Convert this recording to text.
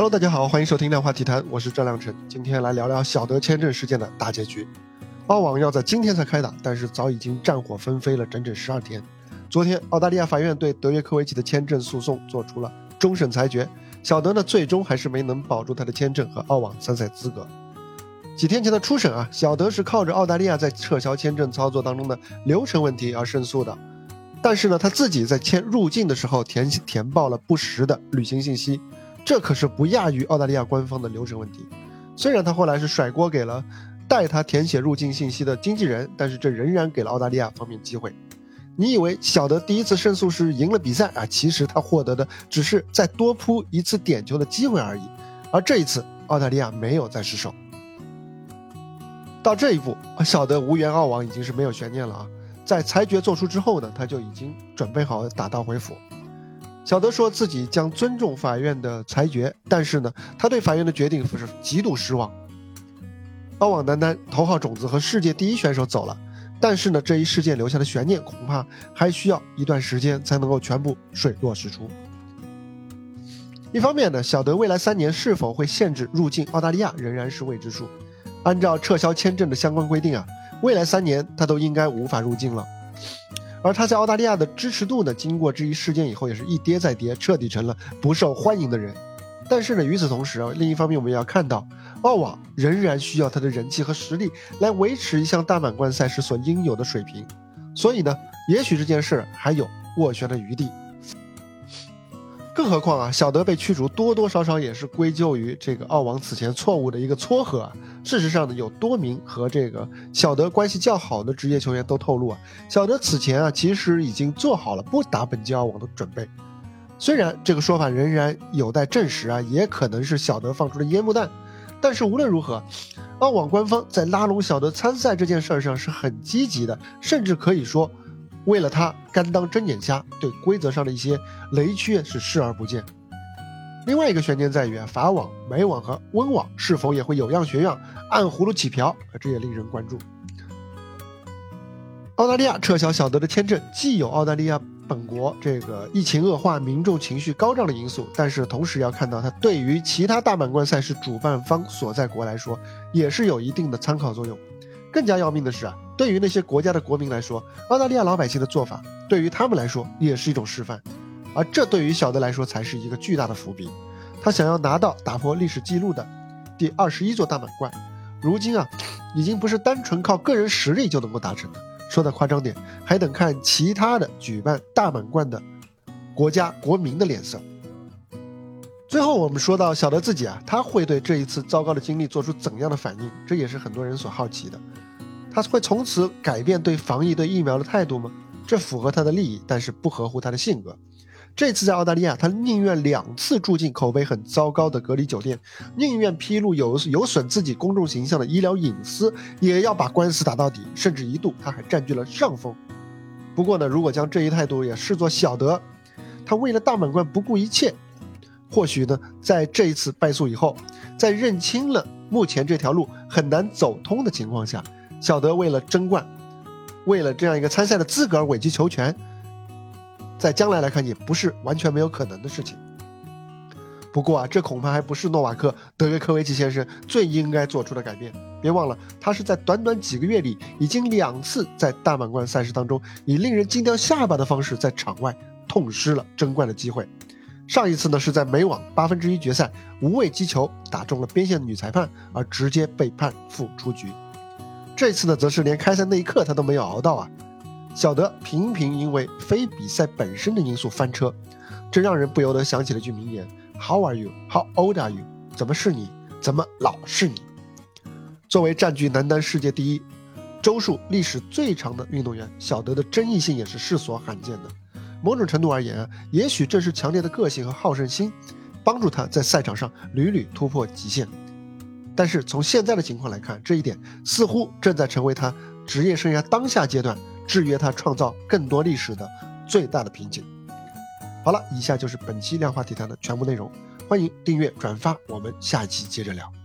Hello，大家好，欢迎收听量化体坛，我是赵亮晨。今天来聊聊小德签证事件的大结局。澳网要在今天才开打，但是早已经战火纷飞了整整十二天。昨天，澳大利亚法院对德约科维奇的签证诉讼做出了终审裁决，小德呢最终还是没能保住他的签证和澳网参赛资格。几天前的初审啊，小德是靠着澳大利亚在撤销签证操作当中的流程问题而胜诉的。但是呢，他自己在签入境的时候填填报了不实的旅行信息，这可是不亚于澳大利亚官方的流程问题。虽然他后来是甩锅给了代他填写入境信息的经纪人，但是这仍然给了澳大利亚方面机会。你以为小德第一次胜诉是赢了比赛啊？其实他获得的只是再多扑一次点球的机会而已。而这一次，澳大利亚没有再失手。到这一步，小德无缘澳网已经是没有悬念了啊！在裁决作出之后呢，他就已经准备好打道回府。小德说自己将尊重法院的裁决，但是呢，他对法院的决定是极度失望。澳网男单头号种子和世界第一选手走了，但是呢，这一事件留下的悬念恐怕还需要一段时间才能够全部水落石出。一方面呢，小德未来三年是否会限制入境澳大利亚仍然是未知数。按照撤销签证的相关规定啊。未来三年，他都应该无法入境了。而他在澳大利亚的支持度呢，经过这一事件以后，也是一跌再跌，彻底成了不受欢迎的人。但是呢，与此同时啊，另一方面我们也要看到，澳网仍然需要他的人气和实力来维持一项大满贯赛事所应有的水平。所以呢，也许这件事还有斡旋的余地。更何况啊，小德被驱逐多多少少也是归咎于这个澳网此前错误的一个撮合啊。事实上呢，有多名和这个小德关系较好的职业球员都透露啊，小德此前啊其实已经做好了不打本届澳网的准备。虽然这个说法仍然有待证实啊，也可能是小德放出的烟幕弹。但是无论如何，澳网官方在拉拢小德参赛这件事儿上是很积极的，甚至可以说。为了他甘当睁眼瞎，对规则上的一些雷区是视而不见。另外一个悬念在于啊，法网、美网和温网是否也会有样学样，按葫芦起瓢？这也令人关注。澳大利亚撤销小德的签证，既有澳大利亚本国这个疫情恶化、民众情绪高涨的因素，但是同时要看到它对于其他大满贯赛事主办方所在国来说，也是有一定的参考作用。更加要命的是啊。对于那些国家的国民来说，澳大利亚老百姓的做法对于他们来说也是一种示范，而这对于小德来说才是一个巨大的伏笔。他想要拿到打破历史记录的第二十一座大满贯，如今啊，已经不是单纯靠个人实力就能够达成的。说的夸张点，还得看其他的举办大满贯的国家国民的脸色。最后，我们说到小德自己啊，他会对这一次糟糕的经历做出怎样的反应？这也是很多人所好奇的。他会从此改变对防疫、对疫苗的态度吗？这符合他的利益，但是不合乎他的性格。这次在澳大利亚，他宁愿两次住进口碑很糟糕的隔离酒店，宁愿披露有有损自己公众形象的医疗隐私，也要把官司打到底。甚至一度他还占据了上风。不过呢，如果将这一态度也视作小德，他为了大满贯不顾一切，或许呢，在这一次败诉以后，在认清了目前这条路很难走通的情况下。小德为了争冠，为了这样一个参赛的资格而委曲求全，在将来来看也不是完全没有可能的事情。不过啊，这恐怕还不是诺瓦克德约科维奇先生最应该做出的改变。别忘了，他是在短短几个月里，已经两次在大满贯赛事当中，以令人惊掉下巴的方式在场外痛失了争冠的机会。上一次呢，是在美网八分之一决赛无畏击球打中了边线的女裁判，而直接被判负出局。这次呢，则是连开赛那一刻他都没有熬到啊！小德频频因为非比赛本身的因素翻车，这让人不由得想起了句名言：“How are you? How old are you? 怎么是你？怎么老是你？”作为占据男单世界第一、周数历史最长的运动员，小德的争议性也是世所罕见的。某种程度而言，也许正是强烈的个性和好胜心，帮助他在赛场上屡屡突破极限。但是从现在的情况来看，这一点似乎正在成为他职业生涯当下阶段制约他创造更多历史的最大的瓶颈。好了，以下就是本期量化体坛的全部内容，欢迎订阅转发，我们下一期接着聊。